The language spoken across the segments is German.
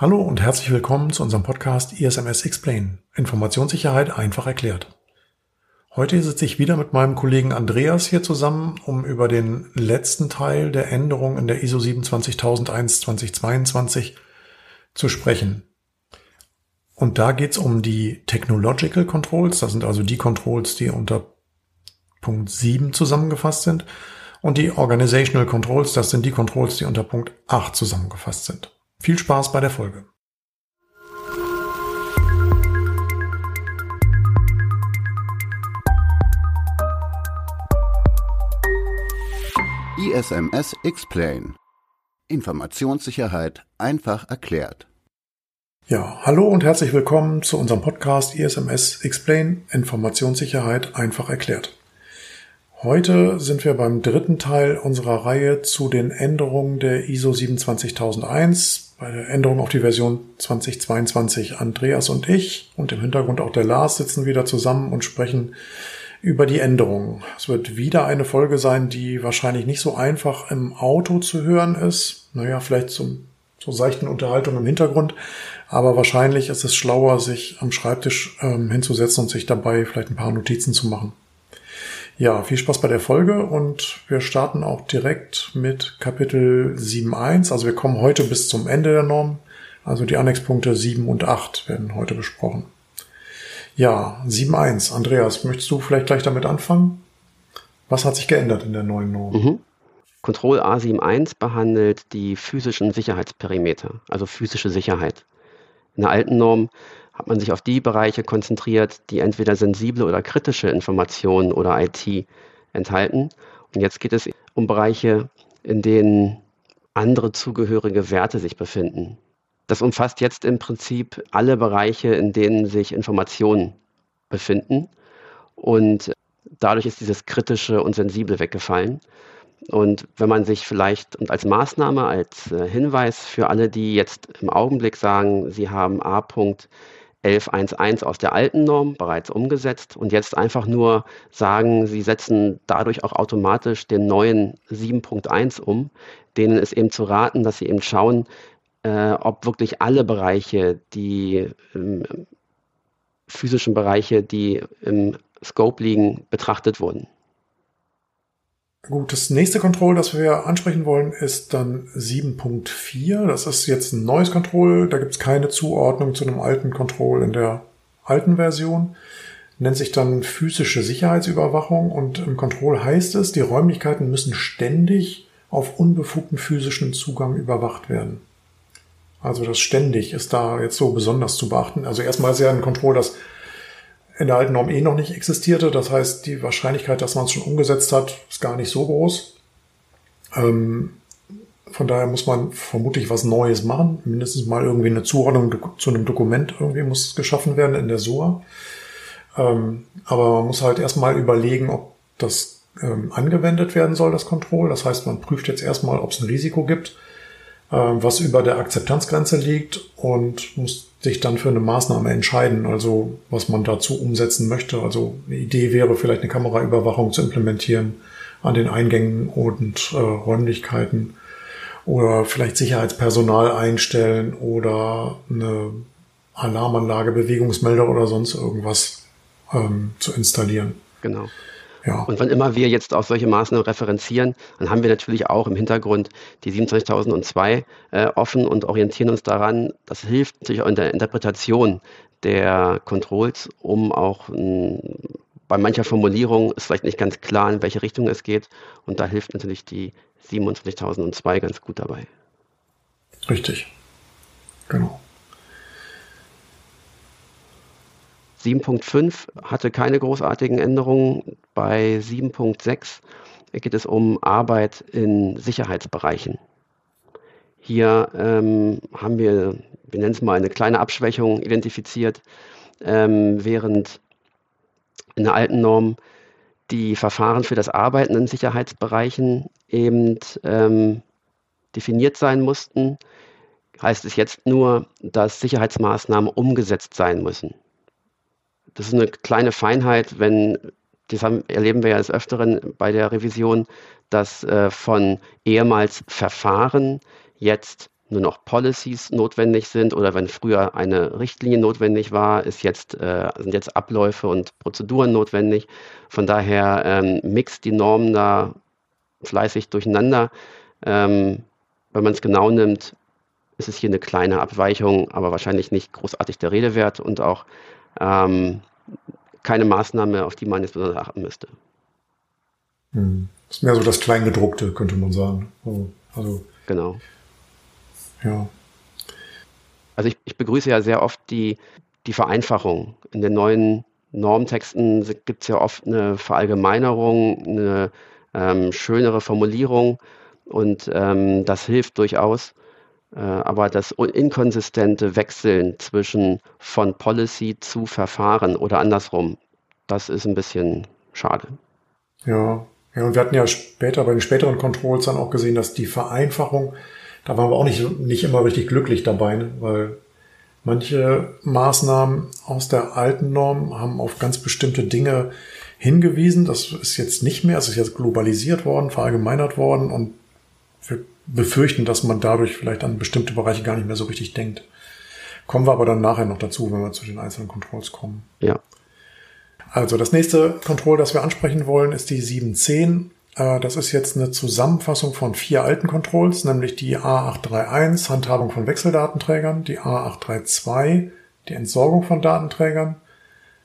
Hallo und herzlich willkommen zu unserem Podcast ISMS Explain. Informationssicherheit einfach erklärt. Heute sitze ich wieder mit meinem Kollegen Andreas hier zusammen, um über den letzten Teil der Änderung in der ISO 27001 2022 zu sprechen. Und da geht es um die Technological Controls, das sind also die Controls, die unter Punkt 7 zusammengefasst sind, und die Organizational Controls, das sind die Controls, die unter Punkt 8 zusammengefasst sind. Viel Spaß bei der Folge. ISMS Explain. Informationssicherheit einfach erklärt. Ja, hallo und herzlich willkommen zu unserem Podcast ISMS Explain Informationssicherheit einfach erklärt. Heute sind wir beim dritten Teil unserer Reihe zu den Änderungen der ISO 27001 bei der Änderung auf die Version 2022 Andreas und ich und im Hintergrund auch der Lars sitzen wieder zusammen und sprechen über die Änderungen. Es wird wieder eine Folge sein, die wahrscheinlich nicht so einfach im Auto zu hören ist. Naja, vielleicht zum, zur seichten Unterhaltung im Hintergrund. Aber wahrscheinlich ist es schlauer, sich am Schreibtisch ähm, hinzusetzen und sich dabei vielleicht ein paar Notizen zu machen. Ja, viel Spaß bei der Folge und wir starten auch direkt mit Kapitel 7.1. Also wir kommen heute bis zum Ende der Norm. Also die Annexpunkte 7 und 8 werden heute besprochen. Ja, 7.1. Andreas, möchtest du vielleicht gleich damit anfangen? Was hat sich geändert in der neuen Norm? Mhm. Control A71 behandelt die physischen Sicherheitsperimeter, also physische Sicherheit. In der alten Norm hat man sich auf die Bereiche konzentriert, die entweder sensible oder kritische Informationen oder IT enthalten. Und jetzt geht es um Bereiche, in denen andere zugehörige Werte sich befinden. Das umfasst jetzt im Prinzip alle Bereiche, in denen sich Informationen befinden. Und dadurch ist dieses Kritische und Sensible weggefallen. Und wenn man sich vielleicht und als Maßnahme, als äh, Hinweis für alle, die jetzt im Augenblick sagen, sie haben A. 11.1.1 aus der alten Norm bereits umgesetzt und jetzt einfach nur sagen, sie setzen dadurch auch automatisch den neuen 7.1 um, denen ist eben zu raten, dass sie eben schauen, äh, ob wirklich alle Bereiche, die ähm, physischen Bereiche, die im Scope liegen, betrachtet wurden. Gut, das nächste Control, das wir ansprechen wollen, ist dann 7.4. Das ist jetzt ein neues Control. Da gibt es keine Zuordnung zu einem alten Control in der alten Version. Nennt sich dann physische Sicherheitsüberwachung und im Control heißt es, die Räumlichkeiten müssen ständig auf unbefugten physischen Zugang überwacht werden. Also das ständig ist da jetzt so besonders zu beachten. Also erstmal ist ja ein Control, das in der alten Norm eh noch nicht existierte. Das heißt, die Wahrscheinlichkeit, dass man es schon umgesetzt hat, ist gar nicht so groß. Ähm, von daher muss man vermutlich was Neues machen. Mindestens mal irgendwie eine Zuordnung zu einem Dokument irgendwie muss geschaffen werden in der SOA. Ähm, aber man muss halt erstmal überlegen, ob das ähm, angewendet werden soll, das Control. Das heißt, man prüft jetzt erstmal, ob es ein Risiko gibt, äh, was über der Akzeptanzgrenze liegt und muss sich dann für eine Maßnahme entscheiden, also was man dazu umsetzen möchte. Also eine Idee wäre vielleicht eine Kameraüberwachung zu implementieren an den Eingängen und äh, Räumlichkeiten oder vielleicht Sicherheitspersonal einstellen oder eine Alarmanlage, Bewegungsmelder oder sonst irgendwas ähm, zu installieren. Genau. Ja. Und wann immer wir jetzt auf solche Maßnahmen referenzieren, dann haben wir natürlich auch im Hintergrund die 27002 äh, offen und orientieren uns daran. Das hilft natürlich auch in der Interpretation der Controls, um auch mh, bei mancher Formulierung ist vielleicht nicht ganz klar, in welche Richtung es geht. Und da hilft natürlich die 27002 ganz gut dabei. Richtig. Genau. 7.5 hatte keine großartigen Änderungen. Bei 7.6 geht es um Arbeit in Sicherheitsbereichen. Hier ähm, haben wir, wir nennen es mal, eine kleine Abschwächung identifiziert, ähm, während in der alten Norm die Verfahren für das Arbeiten in Sicherheitsbereichen eben ähm, definiert sein mussten, heißt es jetzt nur, dass Sicherheitsmaßnahmen umgesetzt sein müssen. Das ist eine kleine Feinheit, wenn, das haben, erleben wir ja des Öfteren bei der Revision, dass äh, von ehemals Verfahren jetzt nur noch Policies notwendig sind oder wenn früher eine Richtlinie notwendig war, ist jetzt, äh, sind jetzt Abläufe und Prozeduren notwendig. Von daher ähm, mixt die Normen da fleißig durcheinander. Ähm, wenn man es genau nimmt, ist es hier eine kleine Abweichung, aber wahrscheinlich nicht großartig der Rede wert und auch ähm, keine Maßnahme, auf die man jetzt besonders achten müsste. Hm. Das ist mehr so das Kleingedruckte, könnte man sagen. Also, also genau. Ja. Also ich, ich begrüße ja sehr oft die, die Vereinfachung. In den neuen Normtexten gibt es ja oft eine Verallgemeinerung, eine ähm, schönere Formulierung und ähm, das hilft durchaus. Äh, aber das inkonsistente Wechseln zwischen von Policy zu Verfahren oder andersrum, das ist ein bisschen schade. Ja, ja, und wir hatten ja später bei den späteren Controls dann auch gesehen, dass die Vereinfachung, da waren wir auch nicht, nicht immer richtig glücklich dabei, ne? weil manche Maßnahmen aus der alten Norm haben auf ganz bestimmte Dinge hingewiesen. Das ist jetzt nicht mehr, es ist jetzt globalisiert worden, verallgemeinert worden und wir befürchten, dass man dadurch vielleicht an bestimmte Bereiche gar nicht mehr so richtig denkt. Kommen wir aber dann nachher noch dazu, wenn wir zu den einzelnen Controls kommen. Ja. Also das nächste Control, das wir ansprechen wollen, ist die 710. Äh, das ist jetzt eine Zusammenfassung von vier alten Controls, nämlich die A831, Handhabung von Wechseldatenträgern, die A832, die Entsorgung von Datenträgern,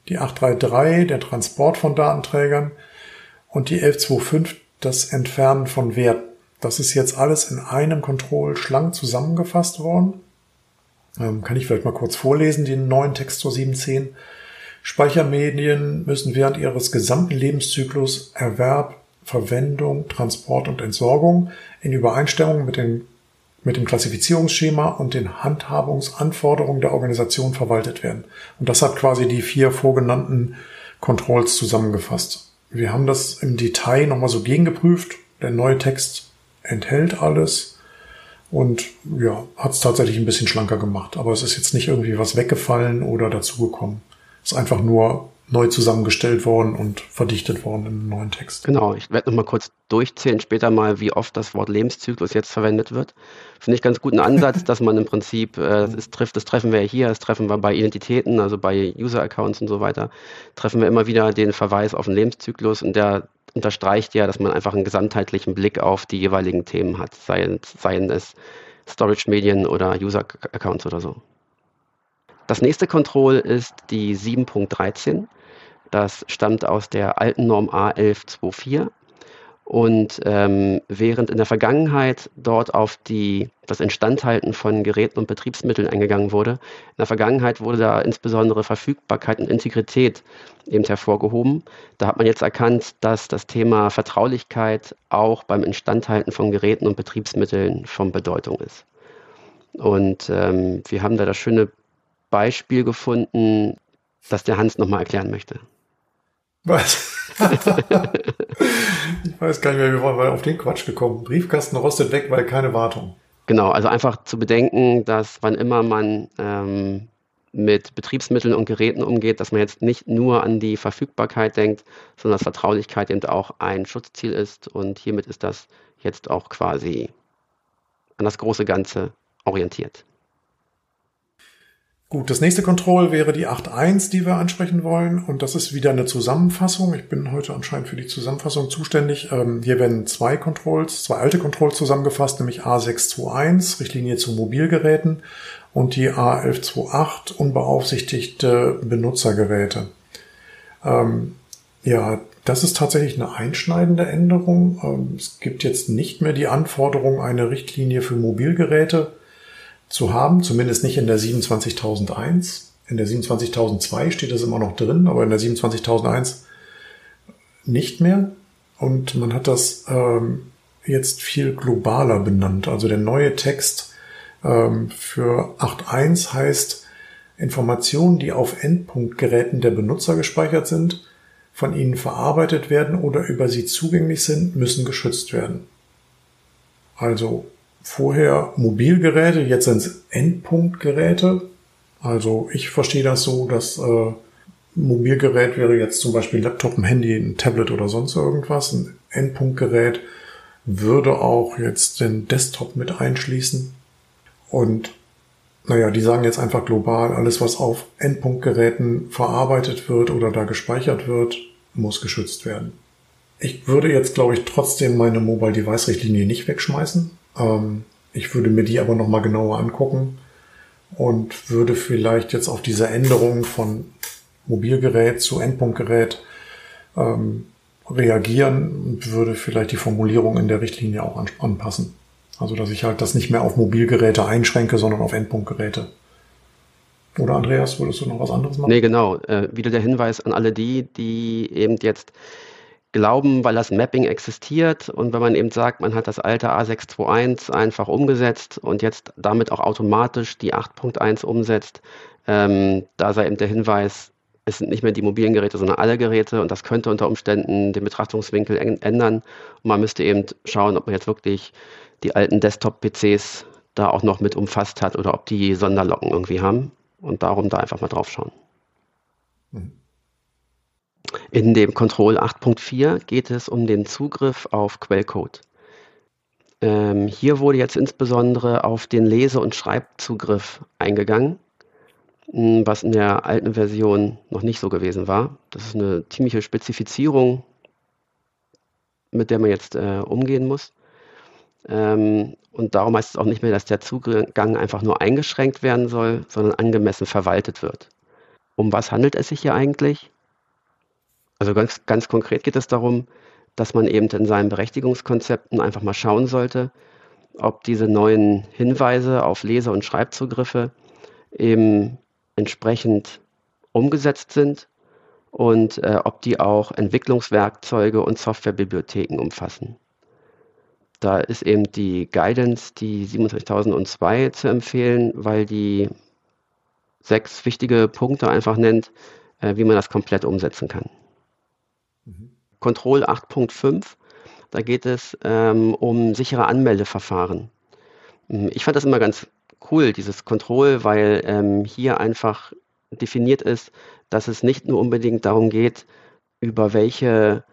die 833, der Transport von Datenträgern und die 1125, das Entfernen von Werten. Das ist jetzt alles in einem Control schlank zusammengefasst worden. Ähm, kann ich vielleicht mal kurz vorlesen, den neuen Text zur 710. Speichermedien müssen während ihres gesamten Lebenszyklus Erwerb, Verwendung, Transport und Entsorgung in Übereinstimmung mit, den, mit dem Klassifizierungsschema und den Handhabungsanforderungen der Organisation verwaltet werden. Und das hat quasi die vier vorgenannten Controls zusammengefasst. Wir haben das im Detail nochmal so gegengeprüft. Der neue Text enthält alles und ja, hat es tatsächlich ein bisschen schlanker gemacht. Aber es ist jetzt nicht irgendwie was weggefallen oder dazugekommen. Es ist einfach nur neu zusammengestellt worden und verdichtet worden im neuen Text. Genau, ich werde nochmal kurz durchzählen später mal, wie oft das Wort Lebenszyklus jetzt verwendet wird. Finde ich ganz guten Ansatz, dass man im Prinzip, äh, das, ist, trifft, das treffen wir hier, das treffen wir bei Identitäten, also bei User-Accounts und so weiter, treffen wir immer wieder den Verweis auf den Lebenszyklus und der unterstreicht ja, dass man einfach einen gesamtheitlichen Blick auf die jeweiligen Themen hat, seien, seien es Storage-Medien oder User-Accounts oder so. Das nächste Control ist die 7.13. Das stammt aus der alten Norm A1124 und ähm, während in der Vergangenheit dort auf die, das Instandhalten von Geräten und Betriebsmitteln eingegangen wurde, in der Vergangenheit wurde da insbesondere Verfügbarkeit und Integrität eben hervorgehoben. Da hat man jetzt erkannt, dass das Thema Vertraulichkeit auch beim Instandhalten von Geräten und Betriebsmitteln von Bedeutung ist. Und ähm, wir haben da das schöne Beispiel gefunden, das der Hans nochmal erklären möchte. Was? Ich weiß gar nicht mehr, wie wir auf den Quatsch gekommen. Briefkasten rostet weg, weil keine Wartung. Genau, also einfach zu bedenken, dass wann immer man ähm, mit Betriebsmitteln und Geräten umgeht, dass man jetzt nicht nur an die Verfügbarkeit denkt, sondern dass Vertraulichkeit eben auch ein Schutzziel ist. Und hiermit ist das jetzt auch quasi an das große Ganze orientiert. Gut, das nächste Control wäre die 8.1, die wir ansprechen wollen. Und das ist wieder eine Zusammenfassung. Ich bin heute anscheinend für die Zusammenfassung zuständig. Ähm, hier werden zwei Controls, zwei alte Controls zusammengefasst, nämlich A621, Richtlinie zu Mobilgeräten, und die A1128, unbeaufsichtigte Benutzergeräte. Ähm, ja, das ist tatsächlich eine einschneidende Änderung. Ähm, es gibt jetzt nicht mehr die Anforderung, eine Richtlinie für Mobilgeräte zu haben, zumindest nicht in der 27001. In der 27002 steht das immer noch drin, aber in der 27001 nicht mehr. Und man hat das ähm, jetzt viel globaler benannt. Also der neue Text ähm, für 8.1 heißt Informationen, die auf Endpunktgeräten der Benutzer gespeichert sind, von ihnen verarbeitet werden oder über sie zugänglich sind, müssen geschützt werden. Also vorher Mobilgeräte, jetzt sind es Endpunktgeräte. Also ich verstehe das so, dass äh, Mobilgerät wäre jetzt zum Beispiel ein Laptop, ein Handy, ein Tablet oder sonst irgendwas. Ein Endpunktgerät würde auch jetzt den Desktop mit einschließen. Und naja, die sagen jetzt einfach global, alles was auf Endpunktgeräten verarbeitet wird oder da gespeichert wird, muss geschützt werden. Ich würde jetzt, glaube ich, trotzdem meine Mobile Device Richtlinie nicht wegschmeißen. Ähm, ich würde mir die aber nochmal genauer angucken und würde vielleicht jetzt auf diese Änderung von Mobilgerät zu Endpunktgerät ähm, reagieren und würde vielleicht die Formulierung in der Richtlinie auch anpassen. Also dass ich halt das nicht mehr auf Mobilgeräte einschränke, sondern auf Endpunktgeräte. Oder Andreas, würdest du noch was anderes machen? Nee, genau. Äh, wieder der Hinweis an alle die, die eben jetzt glauben, weil das Mapping existiert und wenn man eben sagt, man hat das alte A621 einfach umgesetzt und jetzt damit auch automatisch die 8.1 umsetzt, ähm, da sei eben der Hinweis, es sind nicht mehr die mobilen Geräte, sondern alle Geräte und das könnte unter Umständen den Betrachtungswinkel ändern und man müsste eben schauen, ob man jetzt wirklich die alten Desktop-PCs da auch noch mit umfasst hat oder ob die Sonderlocken irgendwie haben und darum da einfach mal drauf schauen. Mhm. In dem Control 8.4 geht es um den Zugriff auf Quellcode. Ähm, hier wurde jetzt insbesondere auf den Lese- und Schreibzugriff eingegangen, hm, was in der alten Version noch nicht so gewesen war. Das ist eine ziemliche Spezifizierung, mit der man jetzt äh, umgehen muss. Ähm, und darum heißt es auch nicht mehr, dass der Zugang einfach nur eingeschränkt werden soll, sondern angemessen verwaltet wird. Um was handelt es sich hier eigentlich? Also ganz, ganz konkret geht es darum, dass man eben in seinen Berechtigungskonzepten einfach mal schauen sollte, ob diese neuen Hinweise auf Lese- und Schreibzugriffe eben entsprechend umgesetzt sind und äh, ob die auch Entwicklungswerkzeuge und Softwarebibliotheken umfassen. Da ist eben die Guidance, die 27002 zu empfehlen, weil die sechs wichtige Punkte einfach nennt, äh, wie man das komplett umsetzen kann. Mhm. Control 8.5, da geht es ähm, um sichere Anmeldeverfahren. Hm, ich fand das immer ganz cool, dieses Control, weil ähm, hier einfach definiert ist, dass es nicht nur unbedingt darum geht, über welche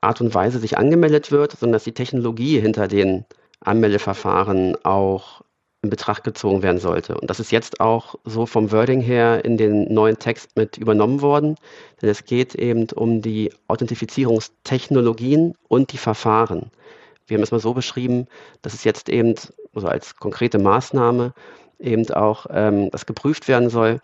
Art und Weise sich angemeldet wird, sondern dass die Technologie hinter den Anmeldeverfahren auch in Betracht gezogen werden sollte. Und das ist jetzt auch so vom Wording her in den neuen Text mit übernommen worden, denn es geht eben um die Authentifizierungstechnologien und die Verfahren. Wir haben es mal so beschrieben, dass es jetzt eben, also als konkrete Maßnahme, eben auch ähm, das geprüft werden soll,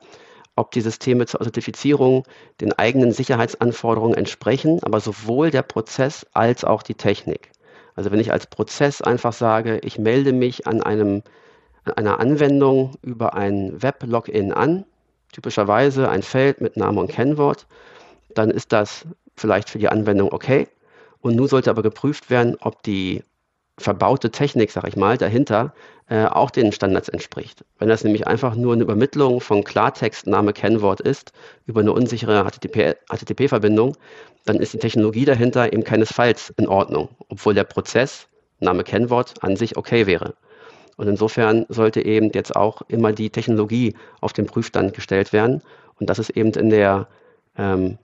ob die Systeme zur Authentifizierung den eigenen Sicherheitsanforderungen entsprechen, aber sowohl der Prozess als auch die Technik. Also wenn ich als Prozess einfach sage, ich melde mich an einem, einer Anwendung über ein Web-Login an, typischerweise ein Feld mit Name und Kennwort, dann ist das vielleicht für die Anwendung okay. Und nun sollte aber geprüft werden, ob die verbaute Technik, sag ich mal, dahinter äh, auch den Standards entspricht. Wenn das nämlich einfach nur eine Übermittlung von Klartext, Name, Kennwort ist, über eine unsichere HTTP-Verbindung, dann ist die Technologie dahinter eben keinesfalls in Ordnung, obwohl der Prozess, Name, Kennwort an sich okay wäre. Und insofern sollte eben jetzt auch immer die Technologie auf den Prüfstand gestellt werden. Und das ist eben in der ähm,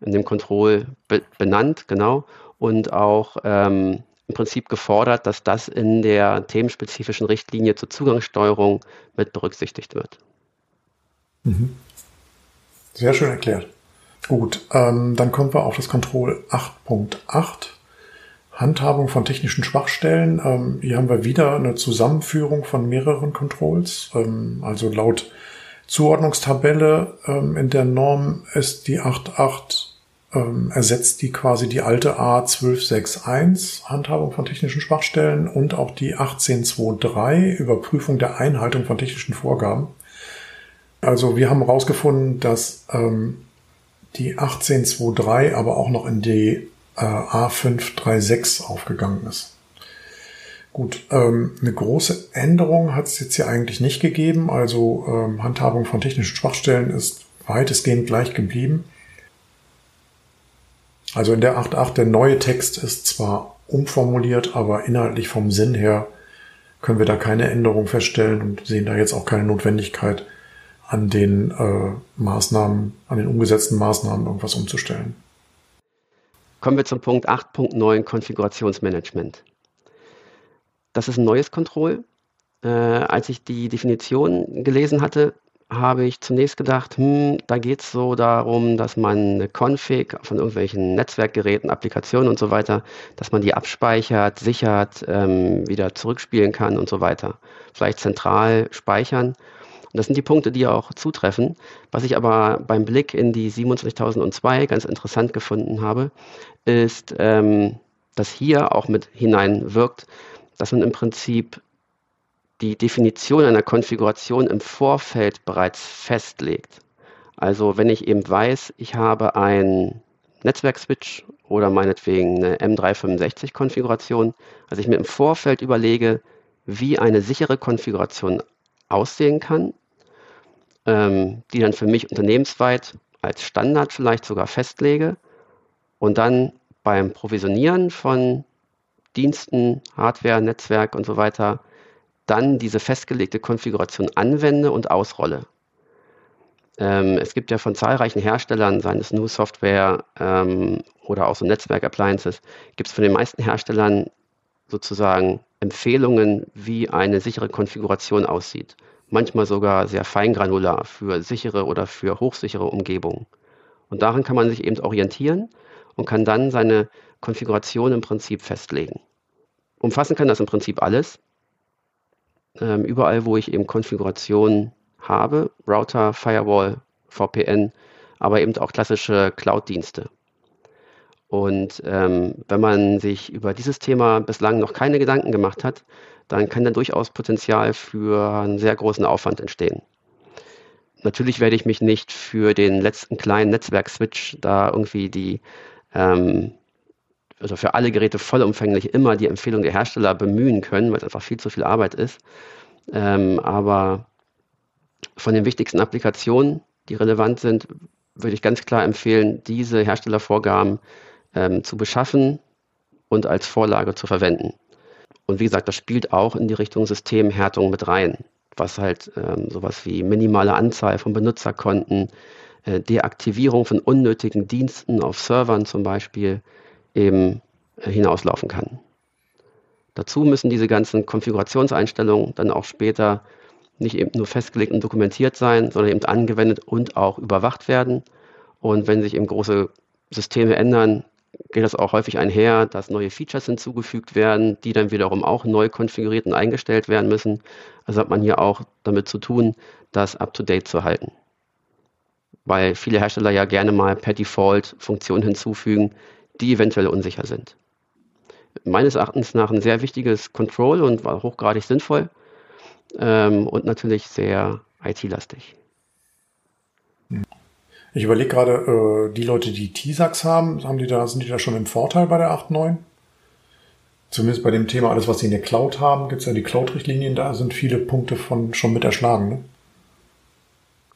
in dem Control be benannt, genau, und auch ähm, im Prinzip gefordert, dass das in der themenspezifischen Richtlinie zur Zugangssteuerung mit berücksichtigt wird. Mhm. Sehr schön erklärt. Gut, ähm, dann kommen wir auf das Control 8.8. Handhabung von technischen Schwachstellen. Ähm, hier haben wir wieder eine Zusammenführung von mehreren Controls. Ähm, also laut Zuordnungstabelle ähm, in der Norm ist die 8.8 ähm, ersetzt die quasi die alte A1261 Handhabung von technischen Schwachstellen und auch die 1823 Überprüfung der Einhaltung von technischen Vorgaben. Also wir haben herausgefunden, dass ähm, die 1823 aber auch noch in die äh, A536 aufgegangen ist. Gut, ähm, eine große Änderung hat es jetzt hier eigentlich nicht gegeben. Also ähm, Handhabung von technischen Schwachstellen ist weitestgehend gleich geblieben. Also in der 8.8 der neue Text ist zwar umformuliert, aber inhaltlich vom Sinn her können wir da keine Änderung feststellen und sehen da jetzt auch keine Notwendigkeit, an den äh, Maßnahmen, an den umgesetzten Maßnahmen irgendwas umzustellen. Kommen wir zum Punkt 8.9 Konfigurationsmanagement. Das ist ein neues Control. Äh, als ich die Definition gelesen hatte, habe ich zunächst gedacht, hm, da geht es so darum, dass man eine Config von irgendwelchen Netzwerkgeräten, Applikationen und so weiter, dass man die abspeichert, sichert, ähm, wieder zurückspielen kann und so weiter. Vielleicht zentral speichern. Und das sind die Punkte, die auch zutreffen. Was ich aber beim Blick in die 27002 ganz interessant gefunden habe, ist, ähm, dass hier auch mit hineinwirkt, dass man im Prinzip die Definition einer Konfiguration im Vorfeld bereits festlegt. Also wenn ich eben weiß, ich habe ein Netzwerkswitch oder meinetwegen eine M365-Konfiguration, also ich mir im Vorfeld überlege, wie eine sichere Konfiguration aussehen kann, ähm, die dann für mich unternehmensweit als Standard vielleicht sogar festlege und dann beim Provisionieren von Diensten, Hardware, Netzwerk und so weiter dann diese festgelegte Konfiguration anwende und ausrolle. Ähm, es gibt ja von zahlreichen Herstellern, seien es nur Software ähm, oder auch so Netzwerk-Appliances, gibt es von den meisten Herstellern sozusagen Empfehlungen, wie eine sichere Konfiguration aussieht. Manchmal sogar sehr feingranular für sichere oder für hochsichere Umgebungen. Und daran kann man sich eben orientieren und kann dann seine Konfiguration im Prinzip festlegen. Umfassen kann das im Prinzip alles ähm, überall, wo ich eben Konfigurationen habe, Router, Firewall, VPN, aber eben auch klassische Cloud-Dienste. Und ähm, wenn man sich über dieses Thema bislang noch keine Gedanken gemacht hat, dann kann da durchaus Potenzial für einen sehr großen Aufwand entstehen. Natürlich werde ich mich nicht für den letzten kleinen Netzwerk-Switch da irgendwie die, ähm, also für alle Geräte vollumfänglich immer die Empfehlung der Hersteller bemühen können, weil es einfach viel zu viel Arbeit ist. Ähm, aber von den wichtigsten Applikationen, die relevant sind, würde ich ganz klar empfehlen, diese Herstellervorgaben ähm, zu beschaffen und als Vorlage zu verwenden. Und wie gesagt, das spielt auch in die Richtung Systemhärtung mit rein, was halt ähm, sowas wie minimale Anzahl von Benutzerkonten, äh, Deaktivierung von unnötigen Diensten auf Servern zum Beispiel eben äh, hinauslaufen kann. Dazu müssen diese ganzen Konfigurationseinstellungen dann auch später nicht eben nur festgelegt und dokumentiert sein, sondern eben angewendet und auch überwacht werden. Und wenn sich eben große Systeme ändern, geht das auch häufig einher, dass neue Features hinzugefügt werden, die dann wiederum auch neu konfiguriert und eingestellt werden müssen. Also hat man hier auch damit zu tun, das up-to-date zu halten. Weil viele Hersteller ja gerne mal per Default Funktionen hinzufügen, die eventuell unsicher sind. Meines Erachtens nach ein sehr wichtiges Control und war hochgradig sinnvoll ähm, und natürlich sehr IT-lastig. Ich überlege gerade, äh, die Leute, die T-Sax haben, haben die da, sind die da schon im Vorteil bei der 8.9? Zumindest bei dem Thema, alles, was sie in der Cloud haben, gibt es ja die Cloud-Richtlinien, da sind viele Punkte von schon mit erschlagen.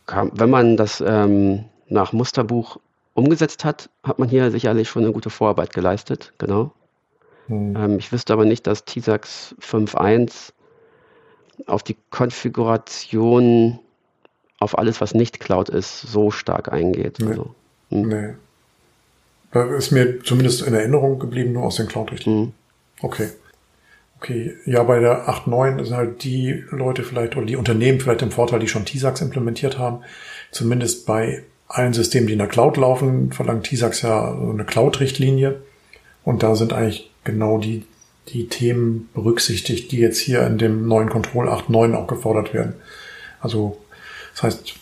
Ne? Wenn man das ähm, nach Musterbuch umgesetzt hat, hat man hier sicherlich schon eine gute Vorarbeit geleistet, genau. Hm. Ähm, ich wüsste aber nicht, dass TISAX 5.1 auf die Konfiguration auf alles, was nicht Cloud ist, so stark eingeht. Nee. Also, hm. nee. Da ist mir zumindest in Erinnerung geblieben, nur aus den Cloud-Richtlinien. Hm. Okay. Okay, ja, bei der 8.9 sind halt die Leute vielleicht oder die Unternehmen vielleicht im Vorteil, die schon TISAX implementiert haben. Zumindest bei allen Systemen, die in der Cloud laufen, verlangt TISAX ja eine Cloud-Richtlinie. Und da sind eigentlich genau die, die Themen berücksichtigt, die jetzt hier in dem neuen Control 8.9 auch gefordert werden. Also, das heißt,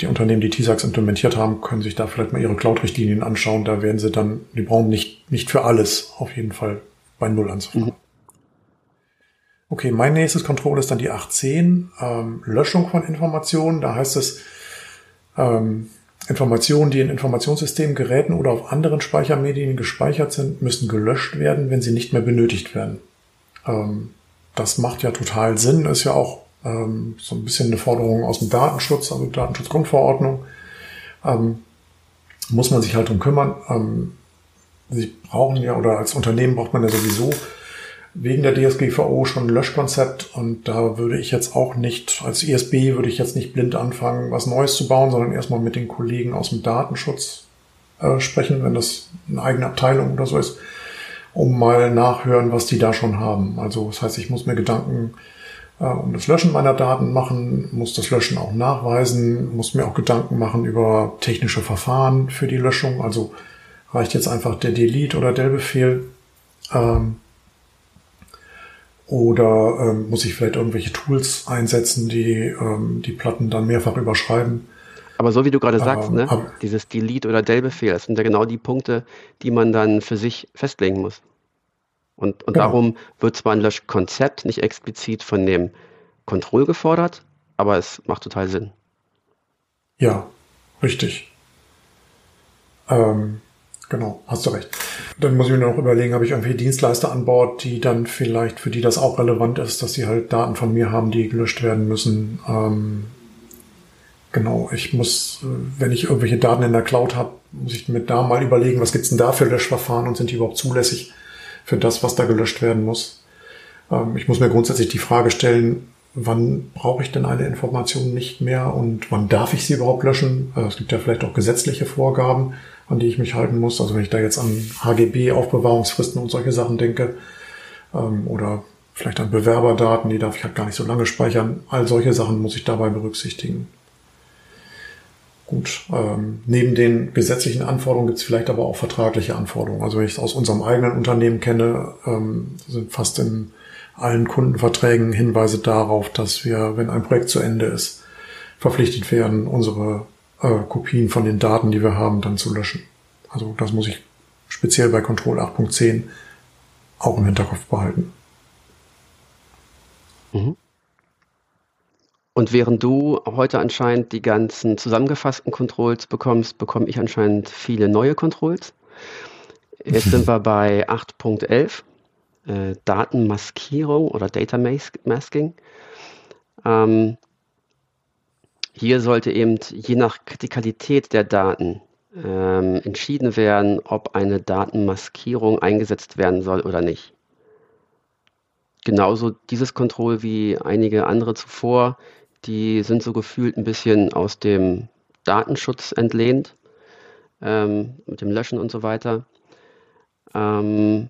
die Unternehmen, die TISAX implementiert haben, können sich da vielleicht mal ihre Cloud-Richtlinien anschauen. Da werden sie dann, die brauchen nicht, nicht für alles auf jeden Fall bei Null anzufangen. Mhm. Okay, mein nächstes Control ist dann die 8.10, ähm, Löschung von Informationen. Da heißt es, ähm, Informationen, die in Informationssystemen, Geräten oder auf anderen Speichermedien gespeichert sind, müssen gelöscht werden, wenn sie nicht mehr benötigt werden. Ähm, das macht ja total Sinn, ist ja auch ähm, so ein bisschen eine Forderung aus dem Datenschutz, also Datenschutzgrundverordnung. Ähm, muss man sich halt drum kümmern. Ähm, sie brauchen ja, oder als Unternehmen braucht man ja sowieso wegen der DSGVO schon ein Löschkonzept und da würde ich jetzt auch nicht, als ISB würde ich jetzt nicht blind anfangen, was Neues zu bauen, sondern erstmal mit den Kollegen aus dem Datenschutz äh, sprechen, wenn das eine eigene Abteilung oder so ist, um mal nachhören, was die da schon haben. Also das heißt, ich muss mir Gedanken äh, um das Löschen meiner Daten machen, muss das Löschen auch nachweisen, muss mir auch Gedanken machen über technische Verfahren für die Löschung. Also reicht jetzt einfach der Delete oder Del-Befehl. Ähm, oder ähm, muss ich vielleicht irgendwelche Tools einsetzen, die ähm, die Platten dann mehrfach überschreiben? Aber so wie du gerade sagst, ähm, ne, dieses Delete oder Del-Befehl, das sind ja genau die Punkte, die man dann für sich festlegen muss. Und, und genau. darum wird zwar ein Löschkonzept nicht explizit von dem Control gefordert, aber es macht total Sinn. Ja, richtig. Ähm, genau, hast du recht. Dann muss ich mir noch überlegen, habe ich irgendwie Dienstleister an Bord, die dann vielleicht, für die das auch relevant ist, dass sie halt Daten von mir haben, die gelöscht werden müssen. Ähm, genau, ich muss, wenn ich irgendwelche Daten in der Cloud habe, muss ich mir da mal überlegen, was gibt's denn da für Löschverfahren und sind die überhaupt zulässig? Für das, was da gelöscht werden muss. Ähm, ich muss mir grundsätzlich die Frage stellen, wann brauche ich denn eine Information nicht mehr und wann darf ich sie überhaupt löschen? Äh, es gibt ja vielleicht auch gesetzliche Vorgaben, an die ich mich halten muss. Also wenn ich da jetzt an HGB, Aufbewahrungsfristen und solche Sachen denke, ähm, oder vielleicht an Bewerberdaten, die darf ich halt gar nicht so lange speichern. All solche Sachen muss ich dabei berücksichtigen. Gut, ähm, neben den gesetzlichen Anforderungen gibt es vielleicht aber auch vertragliche Anforderungen. Also wenn ich es aus unserem eigenen Unternehmen kenne, ähm, sind fast in allen Kundenverträgen Hinweise darauf, dass wir, wenn ein Projekt zu Ende ist, verpflichtet werden, unsere äh, Kopien von den Daten, die wir haben, dann zu löschen. Also das muss ich speziell bei Control 8.10 auch im Hinterkopf behalten. Mhm. Und während du heute anscheinend die ganzen zusammengefassten Controls bekommst, bekomme ich anscheinend viele neue Controls. Jetzt sind wir bei 8.11, äh, Datenmaskierung oder Data Masking. Ähm, hier sollte eben je nach Kritikalität der Daten ähm, entschieden werden, ob eine Datenmaskierung eingesetzt werden soll oder nicht. Genauso dieses Control wie einige andere zuvor die sind so gefühlt ein bisschen aus dem Datenschutz entlehnt, ähm, mit dem Löschen und so weiter. Ähm,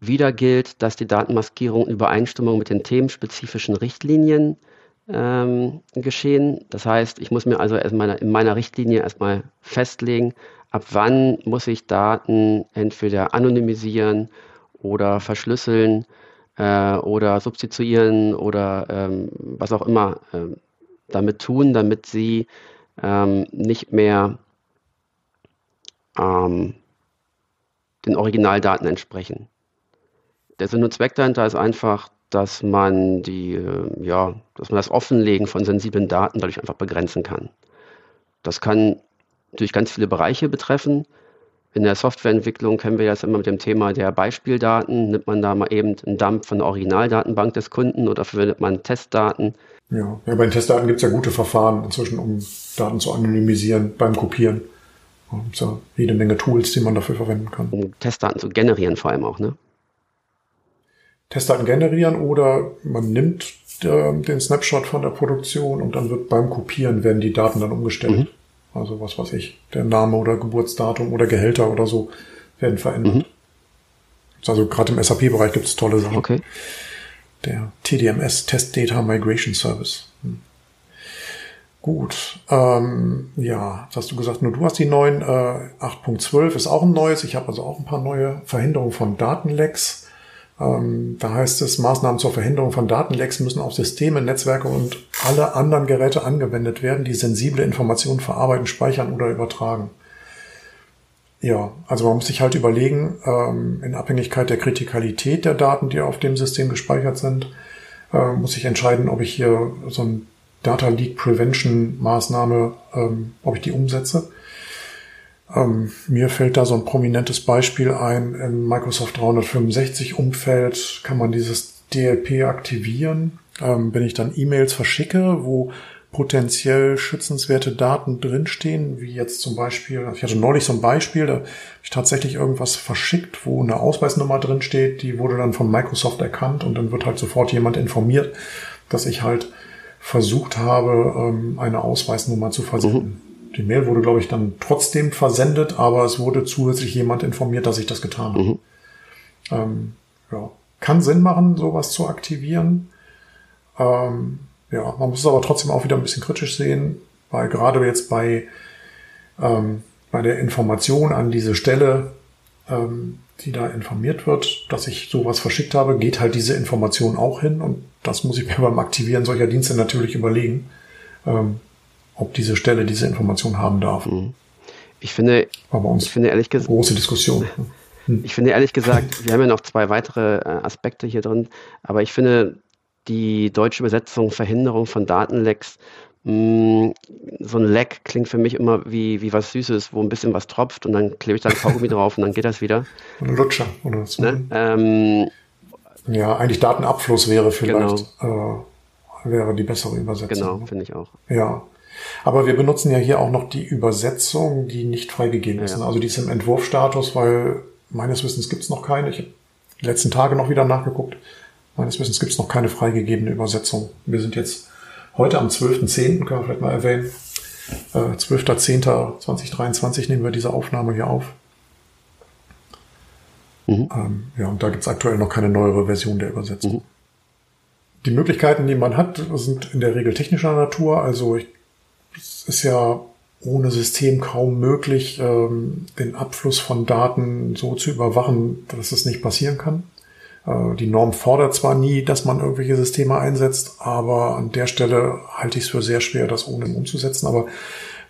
wieder gilt, dass die Datenmaskierung in Übereinstimmung mit den themenspezifischen Richtlinien ähm, geschehen. Das heißt, ich muss mir also erstmal in meiner Richtlinie erstmal festlegen, ab wann muss ich Daten entweder anonymisieren oder verschlüsseln äh, oder substituieren oder ähm, was auch immer ähm, damit tun, damit sie ähm, nicht mehr ähm, den Originaldaten entsprechen. Der Sinn und Zweck dahinter ist einfach, dass man die, äh, ja, dass man das Offenlegen von sensiblen Daten dadurch einfach begrenzen kann. Das kann natürlich ganz viele Bereiche betreffen. In der Softwareentwicklung kennen wir das immer mit dem Thema der Beispieldaten. Nimmt man da mal eben einen Dump von der Originaldatenbank des Kunden oder verwendet man Testdaten? Ja, ja bei den Testdaten gibt es ja gute Verfahren inzwischen, um Daten zu anonymisieren beim Kopieren. Es ja jede Menge Tools, die man dafür verwenden kann. Um Testdaten zu generieren vor allem auch, ne? Testdaten generieren oder man nimmt äh, den Snapshot von der Produktion und dann wird beim Kopieren werden die Daten dann umgestellt. Mhm. Also was weiß ich, der Name oder Geburtsdatum oder Gehälter oder so werden verändert. Mhm. Also gerade im SAP-Bereich gibt es tolle Sachen. Okay. Der TDMS, Test Data Migration Service. Hm. Gut. Ähm, ja, das hast du gesagt, nur du hast die neuen. Äh, 8.12 ist auch ein neues. Ich habe also auch ein paar neue Verhinderungen von Datenlecks. Ähm, da heißt es, Maßnahmen zur Verhinderung von Datenlecks müssen auf Systeme, Netzwerke und alle anderen Geräte angewendet werden, die sensible Informationen verarbeiten, speichern oder übertragen. Ja, also man muss sich halt überlegen, ähm, in Abhängigkeit der Kritikalität der Daten, die auf dem System gespeichert sind, äh, muss ich entscheiden, ob ich hier so ein Data Leak Prevention Maßnahme, ähm, ob ich die umsetze. Ähm, mir fällt da so ein prominentes Beispiel ein. Im Microsoft 365 Umfeld kann man dieses DLP aktivieren. Ähm, wenn ich dann E-Mails verschicke, wo potenziell schützenswerte Daten drinstehen, wie jetzt zum Beispiel, ich hatte neulich so ein Beispiel, da habe ich tatsächlich irgendwas verschickt, wo eine Ausweisnummer drinsteht, die wurde dann von Microsoft erkannt und dann wird halt sofort jemand informiert, dass ich halt versucht habe, ähm, eine Ausweisnummer zu versenden. Mhm. Die Mail wurde, glaube ich, dann trotzdem versendet, aber es wurde zusätzlich jemand informiert, dass ich das getan habe. Mhm. Ähm, ja. Kann Sinn machen, sowas zu aktivieren. Ähm, ja, man muss es aber trotzdem auch wieder ein bisschen kritisch sehen, weil gerade jetzt bei, ähm, bei der Information an diese Stelle, ähm, die da informiert wird, dass ich sowas verschickt habe, geht halt diese Information auch hin und das muss ich mir beim Aktivieren solcher Dienste natürlich überlegen, ähm, ob diese Stelle diese Information haben darf. Mhm. Ich finde, ich finde ehrlich gesagt, große Diskussion. Ich finde ehrlich gesagt, wir haben ja noch zwei weitere äh, Aspekte hier drin, aber ich finde die deutsche Übersetzung Verhinderung von Datenlecks mh, mm, so ein Leck klingt für mich immer wie, wie was Süßes, wo ein bisschen was tropft und dann klebe ich da ein Kaugummi drauf und dann geht das wieder. Ein Lutscher oder so. Ne? Ähm, ja, eigentlich Datenabfluss wäre vielleicht genau. äh, wäre die bessere Übersetzung. Genau, finde ich auch. Ja. Aber wir benutzen ja hier auch noch die Übersetzung, die nicht freigegeben ja, ist. Also die ist im Entwurfstatus, weil meines Wissens gibt es noch keine. Ich habe die letzten Tage noch wieder nachgeguckt. Meines Wissens gibt es noch keine freigegebene Übersetzung. Wir sind jetzt heute am 12.10., können wir vielleicht mal erwähnen. Äh, 12.10.2023 nehmen wir diese Aufnahme hier auf. Mhm. Ähm, ja, und da gibt es aktuell noch keine neuere Version der Übersetzung. Mhm. Die Möglichkeiten, die man hat, sind in der Regel technischer Natur. Also ich, es ist ja ohne System kaum möglich, ähm, den Abfluss von Daten so zu überwachen, dass es nicht passieren kann. Äh, die Norm fordert zwar nie, dass man irgendwelche Systeme einsetzt, aber an der Stelle halte ich es für sehr schwer, das ohne umzusetzen. Aber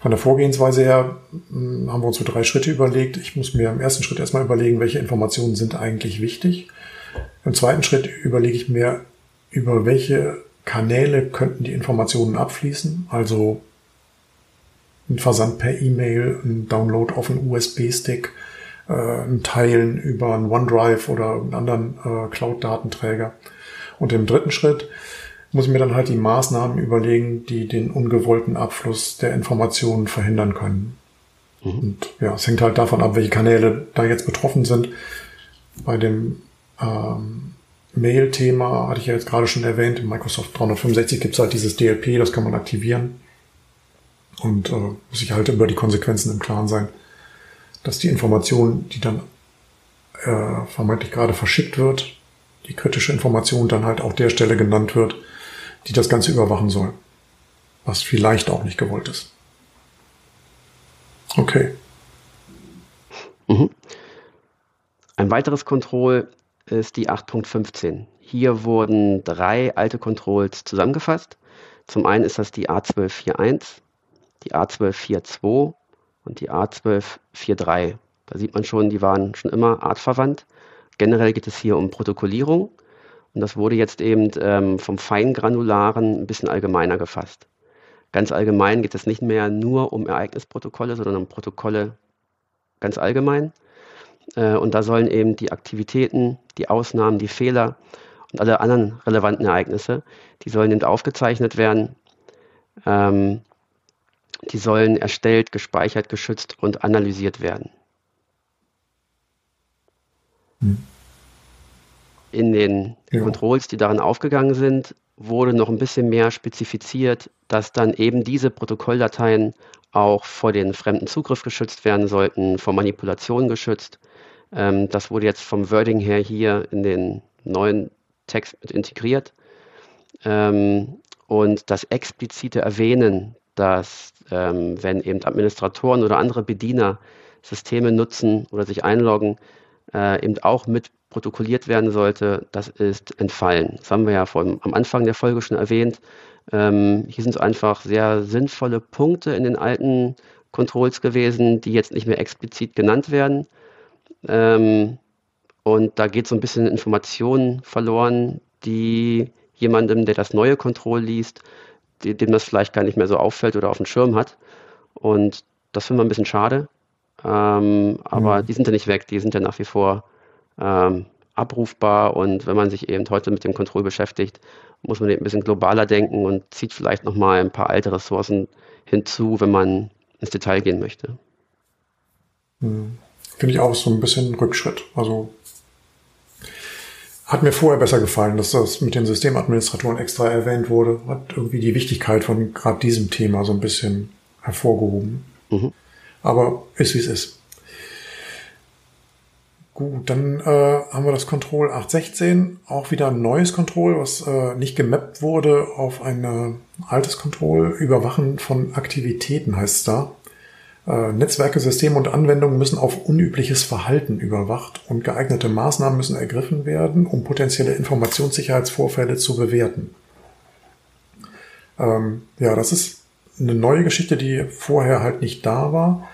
von der Vorgehensweise her hm, haben wir uns so drei Schritte überlegt. Ich muss mir im ersten Schritt erstmal überlegen, welche Informationen sind eigentlich wichtig. Im zweiten Schritt überlege ich mir, über welche Kanäle könnten die Informationen abfließen. Also ein Versand per E-Mail, ein Download auf einen USB-Stick, äh, ein Teilen über ein OneDrive oder einen anderen äh, Cloud-Datenträger. Und im dritten Schritt muss ich mir dann halt die Maßnahmen überlegen, die den ungewollten Abfluss der Informationen verhindern können. Mhm. Und ja, es hängt halt davon ab, welche Kanäle da jetzt betroffen sind. Bei dem ähm, Mail-Thema hatte ich ja jetzt gerade schon erwähnt, in Microsoft 365 gibt es halt dieses DLP, das kann man aktivieren. Und äh, muss ich halt über die Konsequenzen im Klaren sein, dass die Information, die dann äh, vermeintlich gerade verschickt wird, die kritische Information dann halt auch der Stelle genannt wird, die das Ganze überwachen soll. Was vielleicht auch nicht gewollt ist. Okay. Mhm. Ein weiteres Control ist die 8.15. Hier wurden drei alte Controls zusammengefasst. Zum einen ist das die A1241, die A1242 und die A1243. Da sieht man schon, die waren schon immer artverwandt. Generell geht es hier um Protokollierung und das wurde jetzt eben ähm, vom Feingranularen ein bisschen allgemeiner gefasst. Ganz allgemein geht es nicht mehr nur um Ereignisprotokolle, sondern um Protokolle ganz allgemein. Äh, und da sollen eben die Aktivitäten, die Ausnahmen, die Fehler und alle anderen relevanten Ereignisse, die sollen eben aufgezeichnet werden. Ähm, die sollen erstellt, gespeichert, geschützt und analysiert werden. Hm. In den ja. Controls, die darin aufgegangen sind, wurde noch ein bisschen mehr spezifiziert, dass dann eben diese Protokolldateien auch vor den fremden Zugriff geschützt werden sollten, vor Manipulationen geschützt. Ähm, das wurde jetzt vom Wording her hier in den neuen Text mit integriert. Ähm, und das explizite Erwähnen dass ähm, wenn eben Administratoren oder andere Bediener Systeme nutzen oder sich einloggen, äh, eben auch mit protokolliert werden sollte, das ist entfallen. Das haben wir ja vor, am Anfang der Folge schon erwähnt. Ähm, hier sind es einfach sehr sinnvolle Punkte in den alten Controls gewesen, die jetzt nicht mehr explizit genannt werden. Ähm, und da geht so ein bisschen Informationen verloren, die jemandem, der das neue Control liest, dem das vielleicht gar nicht mehr so auffällt oder auf dem Schirm hat. Und das finden wir ein bisschen schade. Ähm, aber mhm. die sind ja nicht weg, die sind ja nach wie vor ähm, abrufbar. Und wenn man sich eben heute mit dem Control beschäftigt, muss man eben ein bisschen globaler denken und zieht vielleicht nochmal ein paar alte Ressourcen hinzu, wenn man ins Detail gehen möchte. Mhm. Finde ich auch so ein bisschen Rückschritt. Also hat mir vorher besser gefallen, dass das mit den Systemadministratoren extra erwähnt wurde. Hat irgendwie die Wichtigkeit von gerade diesem Thema so ein bisschen hervorgehoben. Mhm. Aber ist wie es ist. Gut, dann äh, haben wir das Control 816, auch wieder ein neues Control, was äh, nicht gemappt wurde auf ein altes Control. Überwachen von Aktivitäten heißt es da. Äh, Netzwerke, Systeme und Anwendungen müssen auf unübliches Verhalten überwacht und geeignete Maßnahmen müssen ergriffen werden, um potenzielle Informationssicherheitsvorfälle zu bewerten. Ähm, ja, das ist eine neue Geschichte, die vorher halt nicht da war.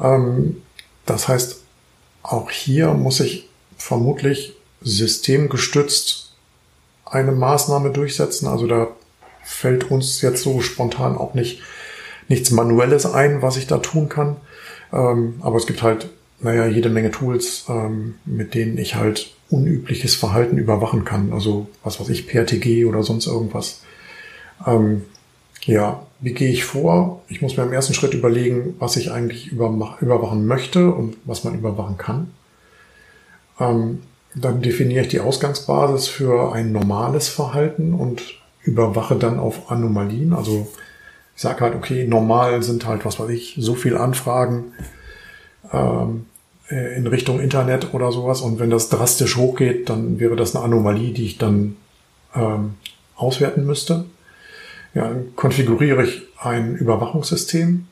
Ähm, das heißt, auch hier muss ich vermutlich systemgestützt eine Maßnahme durchsetzen. Also da fällt uns jetzt so spontan auch nicht nichts Manuelles ein, was ich da tun kann. Ähm, aber es gibt halt, naja, jede Menge Tools, ähm, mit denen ich halt unübliches Verhalten überwachen kann. Also was weiß ich, PRTG oder sonst irgendwas. Ähm, ja, wie gehe ich vor? Ich muss mir im ersten Schritt überlegen, was ich eigentlich überwachen möchte und was man überwachen kann. Ähm, dann definiere ich die Ausgangsbasis für ein normales Verhalten und überwache dann auf Anomalien. Also ich sage halt, okay, normal sind halt, was weiß ich, so viel Anfragen ähm, äh, in Richtung Internet oder sowas. Und wenn das drastisch hochgeht, dann wäre das eine Anomalie, die ich dann ähm, auswerten müsste ja, konfiguriere ich ein Überwachungssystem.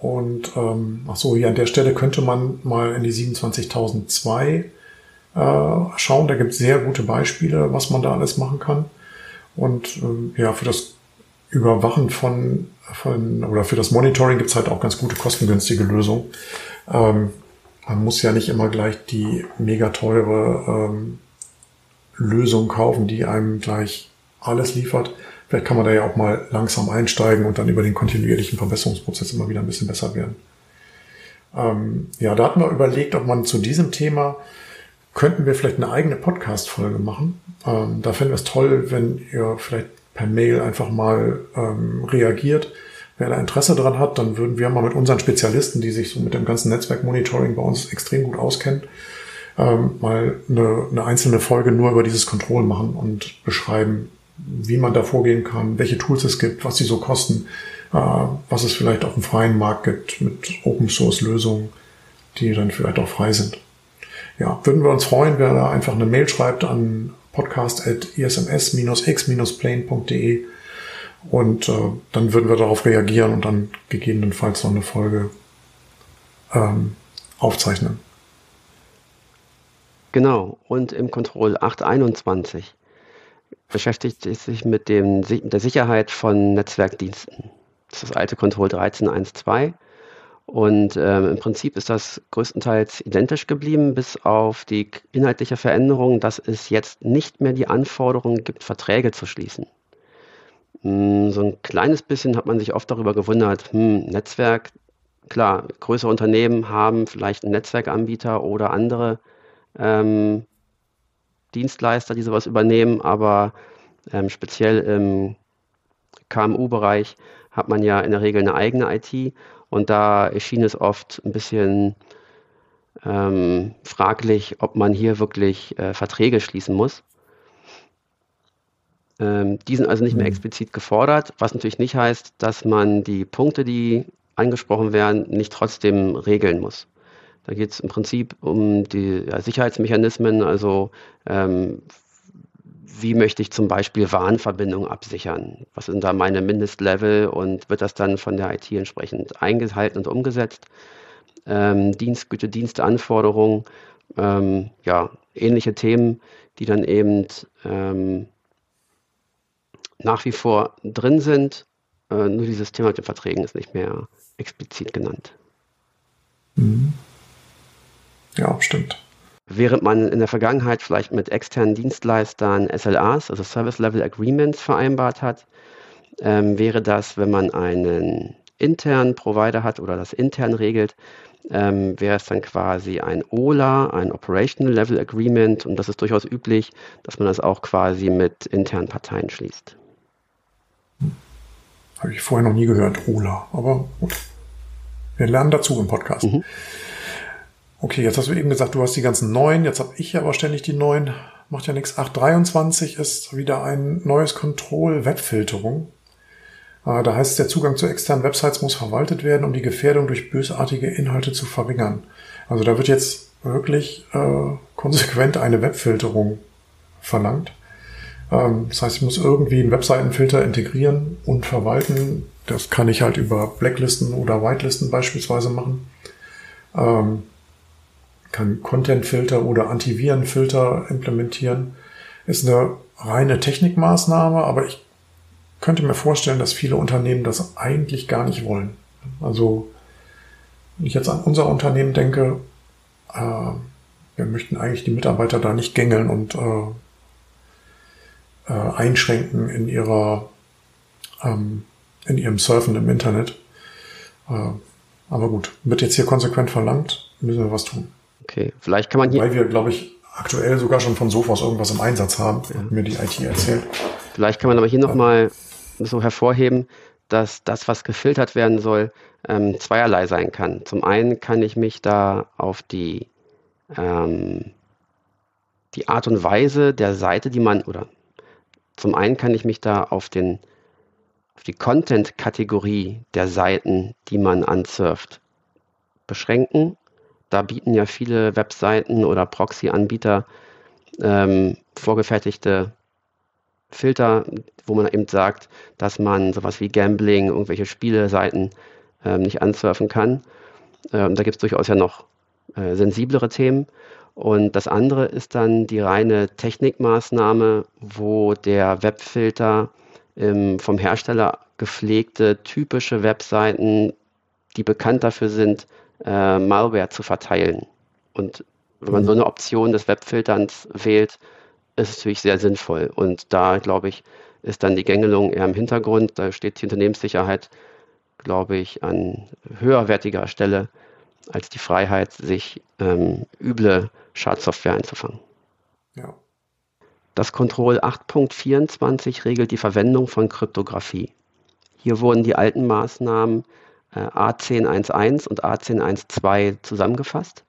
Und ähm, ach so, hier an der Stelle könnte man mal in die 27002 äh, schauen. Da gibt es sehr gute Beispiele, was man da alles machen kann. Und ähm, ja, für das Überwachen von, von oder für das Monitoring gibt es halt auch ganz gute kostengünstige Lösungen. Ähm, man muss ja nicht immer gleich die mega teure ähm, Lösung kaufen, die einem gleich alles liefert. Vielleicht kann man da ja auch mal langsam einsteigen und dann über den kontinuierlichen Verbesserungsprozess immer wieder ein bisschen besser werden. Ähm, ja, da hatten wir überlegt, ob man zu diesem Thema könnten wir vielleicht eine eigene Podcast-Folge machen. Ähm, da fänden wir es toll, wenn ihr vielleicht per Mail einfach mal ähm, reagiert. Wer da Interesse dran hat, dann würden wir mal mit unseren Spezialisten, die sich so mit dem ganzen Netzwerkmonitoring bei uns extrem gut auskennen, ähm, mal eine, eine einzelne Folge nur über dieses Control machen und beschreiben, wie man da vorgehen kann, welche Tools es gibt, was sie so kosten, äh, was es vielleicht auf dem freien Markt gibt mit Open Source Lösungen, die dann vielleicht auch frei sind. Ja, würden wir uns freuen, wer da einfach eine Mail schreibt an podcast.isms-x-plane.de und äh, dann würden wir darauf reagieren und dann gegebenenfalls noch eine Folge ähm, aufzeichnen. Genau, und im Control 821 beschäftigt sich mit dem, der Sicherheit von Netzwerkdiensten. Das ist das alte Control 13.1.2. Und ähm, im Prinzip ist das größtenteils identisch geblieben, bis auf die inhaltliche Veränderung, dass es jetzt nicht mehr die Anforderung gibt, Verträge zu schließen. Hm, so ein kleines bisschen hat man sich oft darüber gewundert, hm, Netzwerk, klar, größere Unternehmen haben vielleicht einen Netzwerkanbieter oder andere ähm, Dienstleister, die sowas übernehmen, aber ähm, speziell im KMU-Bereich hat man ja in der Regel eine eigene IT und da erschien es oft ein bisschen ähm, fraglich, ob man hier wirklich äh, Verträge schließen muss. Ähm, die sind also nicht mehr mhm. explizit gefordert, was natürlich nicht heißt, dass man die Punkte, die angesprochen werden, nicht trotzdem regeln muss. Da geht es im Prinzip um die ja, Sicherheitsmechanismen, also ähm, wie möchte ich zum Beispiel Warnverbindungen absichern? Was sind da meine Mindestlevel und wird das dann von der IT entsprechend eingehalten und umgesetzt? Ähm, Dienstgüte, Dienstanforderungen, ähm, ja, ähnliche Themen, die dann eben ähm, nach wie vor drin sind. Äh, nur dieses Thema mit den Verträgen ist nicht mehr explizit genannt. Mhm. Ja, stimmt. Während man in der Vergangenheit vielleicht mit externen Dienstleistern SLAs, also Service Level Agreements, vereinbart hat, ähm, wäre das, wenn man einen internen Provider hat oder das intern regelt, ähm, wäre es dann quasi ein OLA, ein Operational Level Agreement. Und das ist durchaus üblich, dass man das auch quasi mit internen Parteien schließt. Habe ich vorher noch nie gehört, OLA. Aber gut. Wir lernen dazu im Podcast. Mhm. Okay, jetzt hast du eben gesagt, du hast die ganzen neuen. Jetzt habe ich aber ständig die neuen. Macht ja nichts. 823 ist wieder ein neues Control Webfilterung. Ah, da heißt es, der Zugang zu externen Websites muss verwaltet werden, um die Gefährdung durch bösartige Inhalte zu verringern. Also da wird jetzt wirklich äh, konsequent eine Webfilterung verlangt. Ähm, das heißt, ich muss irgendwie einen Webseitenfilter integrieren und verwalten. Das kann ich halt über Blacklisten oder Whitelisten beispielsweise machen. Ähm, kann Contentfilter oder Antivirenfilter implementieren. Ist eine reine Technikmaßnahme, aber ich könnte mir vorstellen, dass viele Unternehmen das eigentlich gar nicht wollen. Also, wenn ich jetzt an unser Unternehmen denke, äh, wir möchten eigentlich die Mitarbeiter da nicht gängeln und äh, äh, einschränken in ihrer ähm, in ihrem Surfen im Internet. Äh, aber gut, wird jetzt hier konsequent verlangt, müssen wir was tun. Okay, vielleicht kann man hier. Weil wir, glaube ich, aktuell sogar schon von Sophos irgendwas im Einsatz haben, ja. mir die IT erzählt. Vielleicht kann man aber hier nochmal so hervorheben, dass das, was gefiltert werden soll, ähm, zweierlei sein kann. Zum einen kann ich mich da auf die, ähm, die Art und Weise der Seite, die man, oder zum einen kann ich mich da auf, den, auf die Content-Kategorie der Seiten, die man ansurft, beschränken. Da bieten ja viele Webseiten oder Proxy-Anbieter ähm, vorgefertigte Filter, wo man eben sagt, dass man sowas wie Gambling, irgendwelche Spieleseiten ähm, nicht ansurfen kann. Ähm, da gibt es durchaus ja noch äh, sensiblere Themen. Und das andere ist dann die reine Technikmaßnahme, wo der Webfilter ähm, vom Hersteller gepflegte typische Webseiten, die bekannt dafür sind, äh, Malware zu verteilen. Und wenn man so eine Option des Webfilterns wählt, ist es natürlich sehr sinnvoll. Und da, glaube ich, ist dann die Gängelung eher im Hintergrund. Da steht die Unternehmenssicherheit, glaube ich, an höherwertiger Stelle als die Freiheit, sich ähm, üble Schadsoftware einzufangen. Ja. Das Control 8.24 regelt die Verwendung von Kryptographie. Hier wurden die alten Maßnahmen A1011 und A1012 zusammengefasst.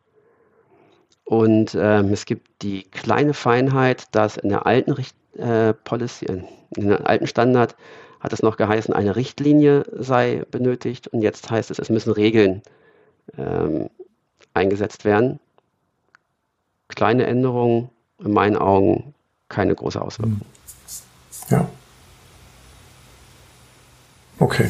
Und ähm, es gibt die kleine Feinheit, dass in der alten Richt äh, Policy, äh, in der alten Standard hat es noch geheißen, eine Richtlinie sei benötigt und jetzt heißt es, es müssen Regeln ähm, eingesetzt werden. Kleine Änderungen, in meinen Augen keine große Auswirkung. Ja. Okay.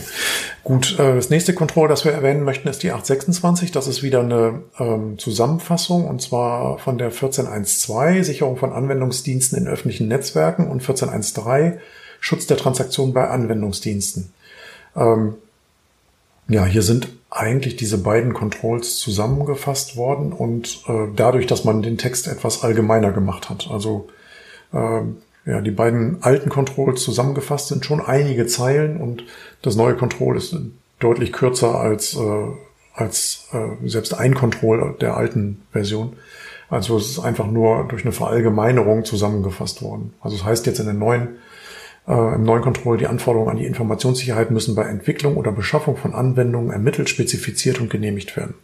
Gut, äh, das nächste Control, das wir erwähnen möchten, ist die 826. Das ist wieder eine ähm, Zusammenfassung und zwar von der 14.1.2, Sicherung von Anwendungsdiensten in öffentlichen Netzwerken und 14.1.3, Schutz der Transaktion bei Anwendungsdiensten. Ähm, ja, hier sind eigentlich diese beiden Controls zusammengefasst worden und äh, dadurch, dass man den Text etwas allgemeiner gemacht hat. Also äh, ja, die beiden alten Controls zusammengefasst sind schon einige Zeilen und das neue Control ist deutlich kürzer als, äh, als äh, selbst ein Control der alten Version. Also es ist einfach nur durch eine Verallgemeinerung zusammengefasst worden. Also es das heißt jetzt in den neuen äh, Im neuen Control die Anforderungen an die Informationssicherheit müssen bei Entwicklung oder Beschaffung von Anwendungen ermittelt, spezifiziert und genehmigt werden.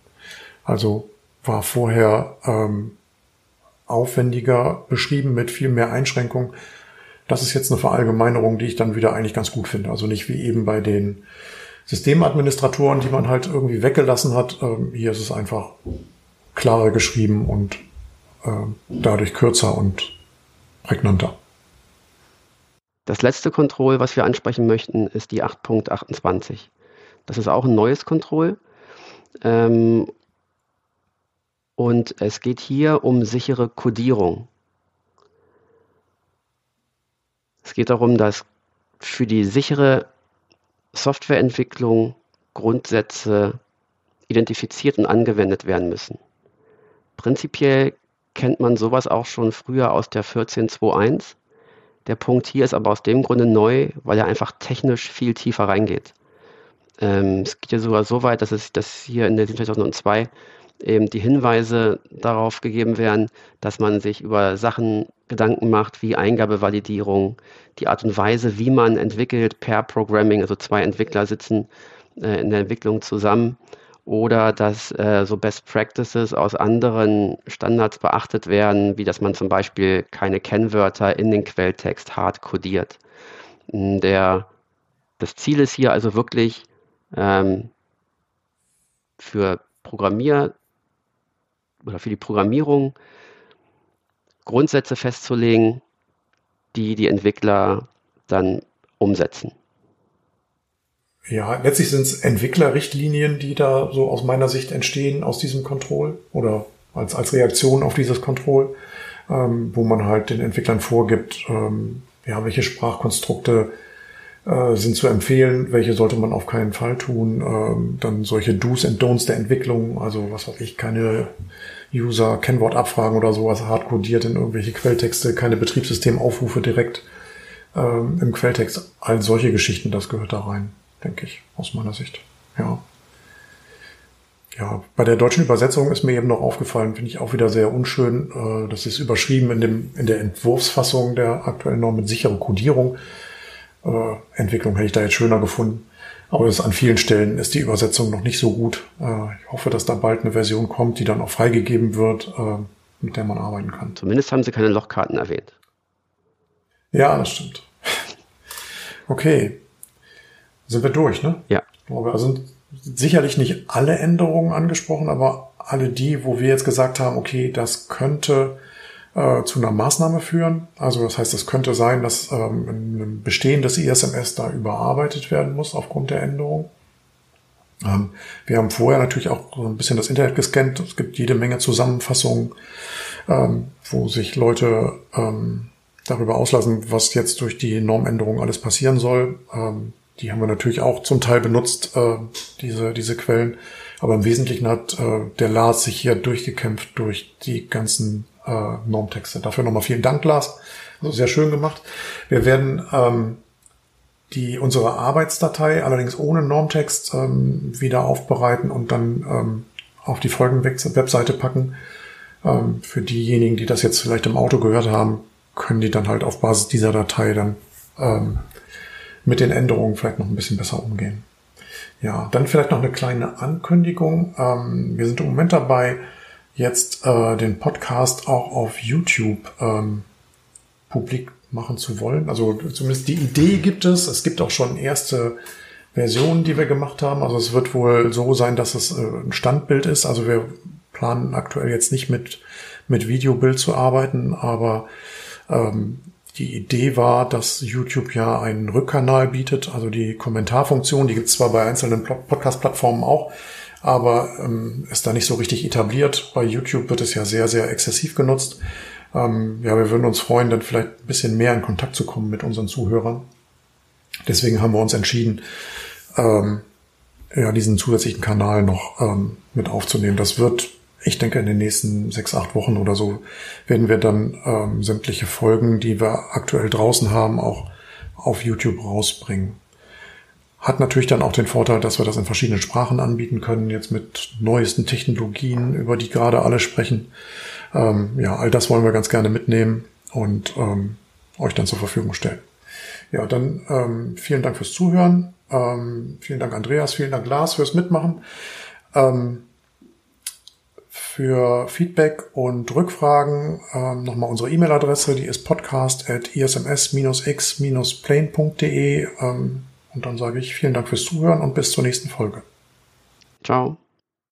Also war vorher ähm, aufwendiger beschrieben mit viel mehr Einschränkungen. Das ist jetzt eine Verallgemeinerung, die ich dann wieder eigentlich ganz gut finde. Also nicht wie eben bei den Systemadministratoren, die man halt irgendwie weggelassen hat. Ähm, hier ist es einfach klarer geschrieben und äh, dadurch kürzer und prägnanter. Das letzte Control, was wir ansprechen möchten, ist die 8.28. Das ist auch ein neues Control. Ähm, und es geht hier um sichere Codierung. Es geht darum, dass für die sichere Softwareentwicklung Grundsätze identifiziert und angewendet werden müssen. Prinzipiell kennt man sowas auch schon früher aus der 14.2.1. Der Punkt hier ist aber aus dem Grunde neu, weil er einfach technisch viel tiefer reingeht. Ähm, es geht ja sogar so weit, dass es dass hier in der 2002 eben die Hinweise darauf gegeben werden, dass man sich über Sachen Gedanken macht, wie Eingabevalidierung, die Art und Weise, wie man entwickelt, per Programming, also zwei Entwickler sitzen äh, in der Entwicklung zusammen oder dass äh, so Best Practices aus anderen Standards beachtet werden, wie dass man zum Beispiel keine Kennwörter in den Quelltext hart codiert. Hm, der, das Ziel ist hier also wirklich ähm, für Programmierwesen oder für die Programmierung Grundsätze festzulegen, die die Entwickler dann umsetzen. Ja, letztlich sind es Entwicklerrichtlinien, die da so aus meiner Sicht entstehen aus diesem Control oder als, als Reaktion auf dieses Control, ähm, wo man halt den Entwicklern vorgibt, ähm, ja, welche Sprachkonstrukte äh, sind zu empfehlen, welche sollte man auf keinen Fall tun. Ähm, dann solche Do's and Don'ts der Entwicklung, also was weiß ich, keine User-Kennwortabfragen oder sowas hardcodiert in irgendwelche Quelltexte, keine Betriebssystemaufrufe direkt ähm, im Quelltext. All solche Geschichten, das gehört da rein, denke ich, aus meiner Sicht. Ja. Ja, bei der deutschen Übersetzung ist mir eben noch aufgefallen, finde ich auch wieder sehr unschön. Äh, das ist überschrieben in, dem, in der Entwurfsfassung der aktuellen Norm mit sichere Codierung. Äh, Entwicklung hätte ich da jetzt schöner gefunden. Aber es an vielen Stellen ist die Übersetzung noch nicht so gut. Äh, ich hoffe, dass da bald eine Version kommt, die dann auch freigegeben wird, äh, mit der man arbeiten kann. Zumindest haben sie keine Lochkarten erwähnt. Ja, das stimmt. Okay. Sind wir durch, ne? Ja. Also sind sicherlich nicht alle Änderungen angesprochen, aber alle die, wo wir jetzt gesagt haben, okay, das könnte äh, zu einer Maßnahme führen. Also das heißt, es könnte sein, dass ähm, ein bestehendes ISMS da überarbeitet werden muss aufgrund der Änderung. Ähm, wir haben vorher natürlich auch so ein bisschen das Internet gescannt. Es gibt jede Menge Zusammenfassungen, ähm, wo sich Leute ähm, darüber auslassen, was jetzt durch die Normänderung alles passieren soll. Ähm, die haben wir natürlich auch zum Teil benutzt, äh, diese, diese Quellen. Aber im Wesentlichen hat äh, der Lars sich hier durchgekämpft durch die ganzen äh, Normtexte. Dafür nochmal vielen Dank, Lars. Also sehr schön gemacht. Wir werden ähm, die unsere Arbeitsdatei allerdings ohne Normtext ähm, wieder aufbereiten und dann ähm, auf die Folgen-Webseite packen. Ähm, für diejenigen, die das jetzt vielleicht im Auto gehört haben, können die dann halt auf Basis dieser Datei dann ähm, mit den Änderungen vielleicht noch ein bisschen besser umgehen. Ja, dann vielleicht noch eine kleine Ankündigung. Ähm, wir sind im Moment dabei, jetzt äh, den Podcast auch auf YouTube ähm, publik machen zu wollen. Also zumindest die Idee gibt es. Es gibt auch schon erste Versionen, die wir gemacht haben. Also es wird wohl so sein, dass es äh, ein Standbild ist. Also wir planen aktuell jetzt nicht mit, mit Videobild zu arbeiten, aber ähm, die Idee war, dass YouTube ja einen Rückkanal bietet, also die Kommentarfunktion, die gibt es zwar bei einzelnen Podcast-Plattformen auch, aber ähm, ist da nicht so richtig etabliert. Bei YouTube wird es ja sehr, sehr exzessiv genutzt. Ähm, ja, wir würden uns freuen, dann vielleicht ein bisschen mehr in Kontakt zu kommen mit unseren Zuhörern. Deswegen haben wir uns entschieden, ähm, ja, diesen zusätzlichen Kanal noch ähm, mit aufzunehmen. Das wird, ich denke, in den nächsten sechs, acht Wochen oder so werden wir dann ähm, sämtliche Folgen, die wir aktuell draußen haben, auch auf YouTube rausbringen. Hat natürlich dann auch den Vorteil, dass wir das in verschiedenen Sprachen anbieten können, jetzt mit neuesten Technologien, über die gerade alle sprechen. Ähm, ja, all das wollen wir ganz gerne mitnehmen und ähm, euch dann zur Verfügung stellen. Ja, dann ähm, vielen Dank fürs Zuhören. Ähm, vielen Dank, Andreas. Vielen Dank, Lars, fürs Mitmachen. Ähm, für Feedback und Rückfragen ähm, nochmal unsere E-Mail-Adresse, die ist podcast at isms-x-plane.de. Ähm, und dann sage ich vielen Dank fürs Zuhören und bis zur nächsten Folge. Ciao.